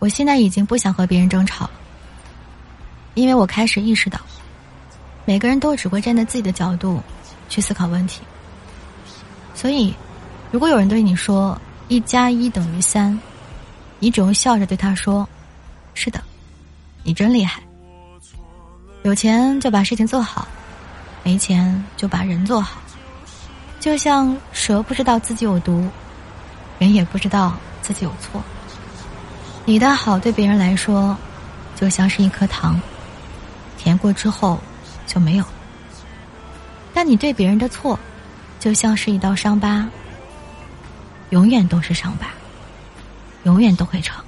我现在已经不想和别人争吵了，因为我开始意识到，每个人都只会站在自己的角度去思考问题。所以，如果有人对你说“一加一等于三”，你只用笑着对他说：“是的，你真厉害。”有钱就把事情做好，没钱就把人做好。就像蛇不知道自己有毒，人也不知道自己有错。你的好对别人来说，就像是一颗糖，甜过之后就没有；但你对别人的错，就像是一道伤疤，永远都是伤疤，永远都会疼。